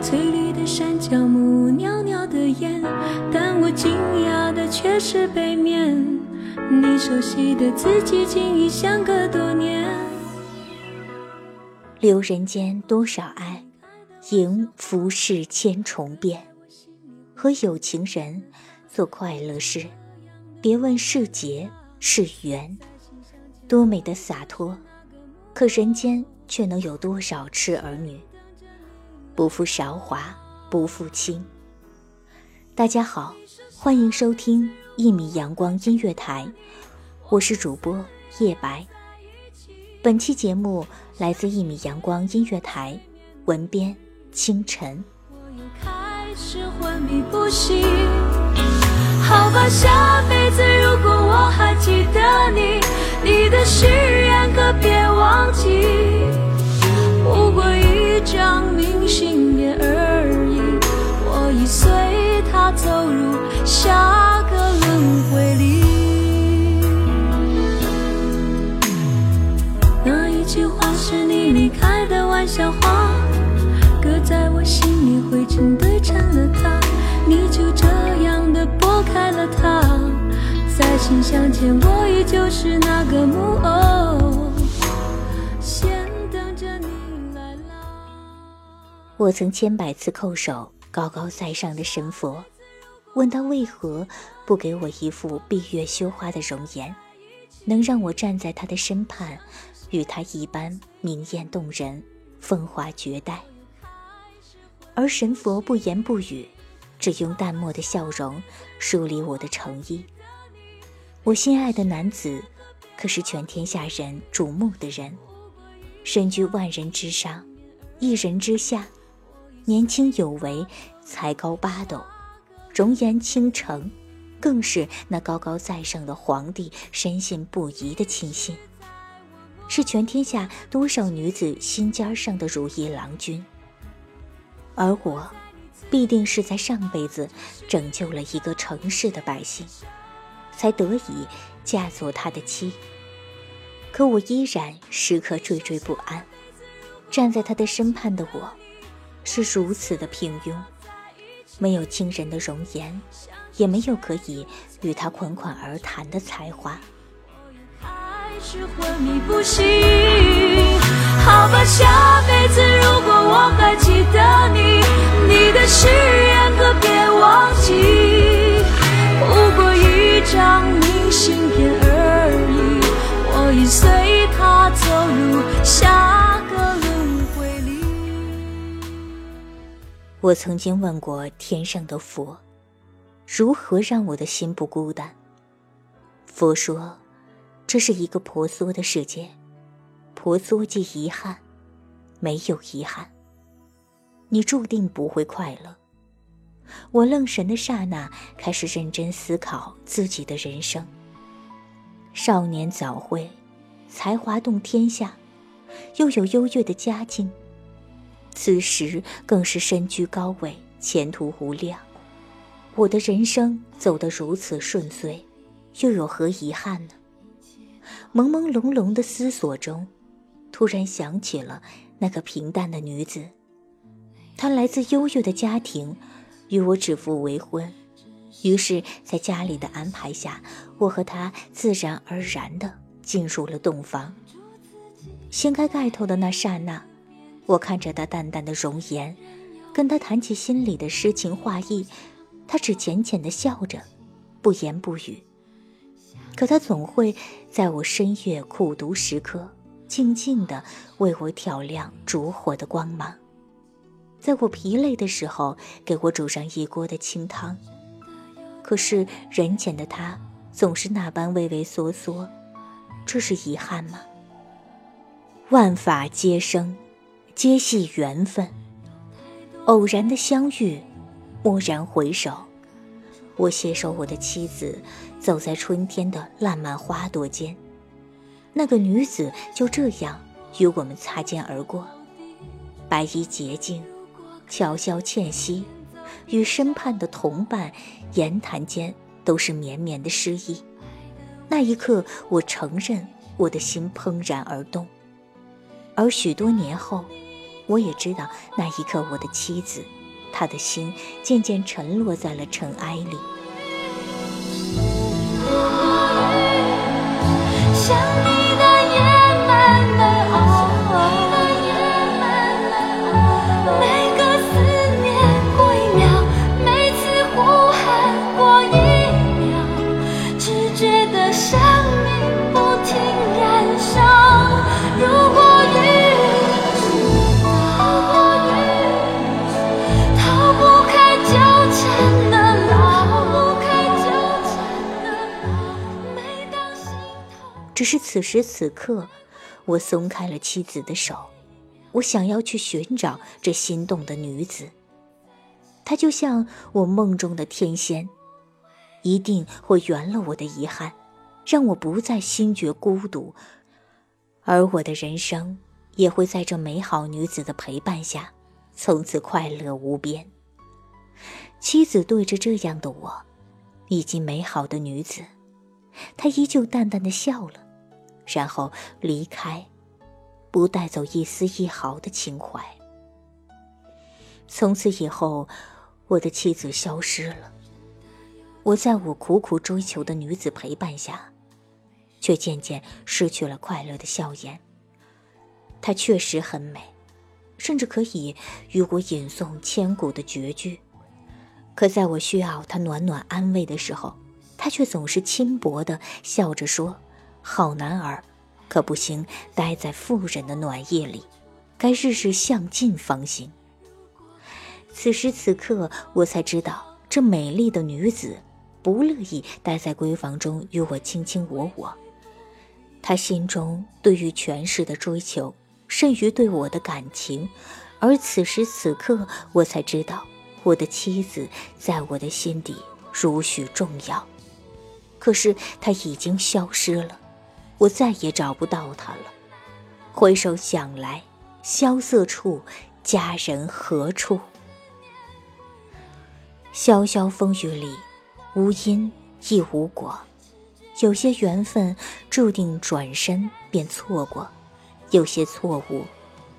翠绿的山脚木，袅袅的烟，但我惊讶的却是背面，你熟悉的字迹竟已相隔多年。留人间多少爱，迎浮世千重变。和有情人做快乐事，别问是劫是缘。多美的洒脱，可人间却能有多少痴儿女？不负韶华，不负卿。大家好，欢迎收听一米阳光音乐台，我是主播叶白。本期节目来自一米阳光音乐台，文编清晨。我又开始昏迷不醒。好吧，下辈子如果我还记得你，你的誓言可别忘记。不过一张明信片而已，我已随它走入下个轮回里。那一句话是你离开的玩笑话。搁在我心里，灰尘堆成了塔，你就这样的拨开了它。在信箱前，我依旧是那个木偶，我曾千百次叩首高高在上的神佛，问他为何不给我一副闭月羞花的容颜，能让我站在他的身畔，与他一般明艳动人，风华绝代。而神佛不言不语，只用淡漠的笑容梳理我的诚意。我心爱的男子，可是全天下人瞩目的人，身居万人之上，一人之下，年轻有为，才高八斗，容颜倾城，更是那高高在上的皇帝深信不疑的亲信，是全天下多少女子心尖上的如意郎君。而我，必定是在上辈子拯救了一个城市的百姓，才得以嫁作他的妻。可我依然时刻惴惴不安，站在他的身畔的我，是如此的平庸，没有惊人的容颜，也没有可以与他款款而谈的才华。还是昏迷不醒。好吧，下辈子如果我还记得你，你的誓言可别忘记。不过一张明信片我曾经问过天上的佛，如何让我的心不孤单？佛说，这是一个婆娑的世界，婆娑即遗憾，没有遗憾。你注定不会快乐。我愣神的刹那，开始认真思考自己的人生。少年早慧，才华动天下，又有优越的家境，此时更是身居高位，前途无量。我的人生走得如此顺遂，又有何遗憾呢？朦朦胧胧的思索中，突然想起了那个平淡的女子，她来自优越的家庭。与我指腹为婚，于是，在家里的安排下，我和她自然而然地进入了洞房。掀开盖头的那刹那，我看着他淡淡的容颜，跟他谈起心里的诗情画意，他只浅浅地笑着，不言不语。可他总会在我深夜苦读时刻，静静地为我挑亮烛火的光芒。在我疲累的时候，给我煮上一锅的清汤。可是人前的他总是那般畏畏缩缩，这是遗憾吗？万法皆生，皆系缘分。偶然的相遇，蓦然回首，我携手我的妻子，走在春天的烂漫花朵间。那个女子就这样与我们擦肩而过，白衣洁净。悄悄倩兮，与身畔的同伴言谈间都是绵绵的诗意。那一刻，我承认我的心怦然而动。而许多年后，我也知道那一刻，我的妻子，她的心渐渐沉落在了尘埃里。是此时此刻，我松开了妻子的手，我想要去寻找这心动的女子。她就像我梦中的天仙，一定会圆了我的遗憾，让我不再心觉孤独，而我的人生也会在这美好女子的陪伴下，从此快乐无边。妻子对着这样的我，以及美好的女子，她依旧淡淡的笑了。然后离开，不带走一丝一毫的情怀。从此以后，我的妻子消失了。我在我苦苦追求的女子陪伴下，却渐渐失去了快乐的笑颜。她确实很美，甚至可以与我吟诵千古的绝句。可在我需要她暖暖安慰的时候，她却总是轻薄的笑着说。好男儿，可不行待在妇人的暖夜里，该日日向进方行。此时此刻，我才知道，这美丽的女子不乐意待在闺房中与我卿卿我我。她心中对于权势的追求，甚于对我的感情。而此时此刻，我才知道，我的妻子在我的心底如许重要。可是她已经消失了。我再也找不到他了。回首想来，萧瑟处，佳人何处？潇潇风雨里，无因亦无果。有些缘分注定转身便错过，有些错误，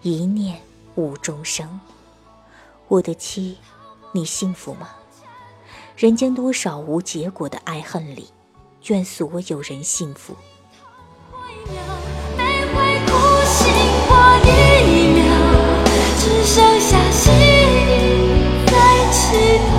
一念误终生。我的妻，你幸福吗？人间多少无结果的爱恨里，愿所有人幸福。一秒，只剩下心在祈祷。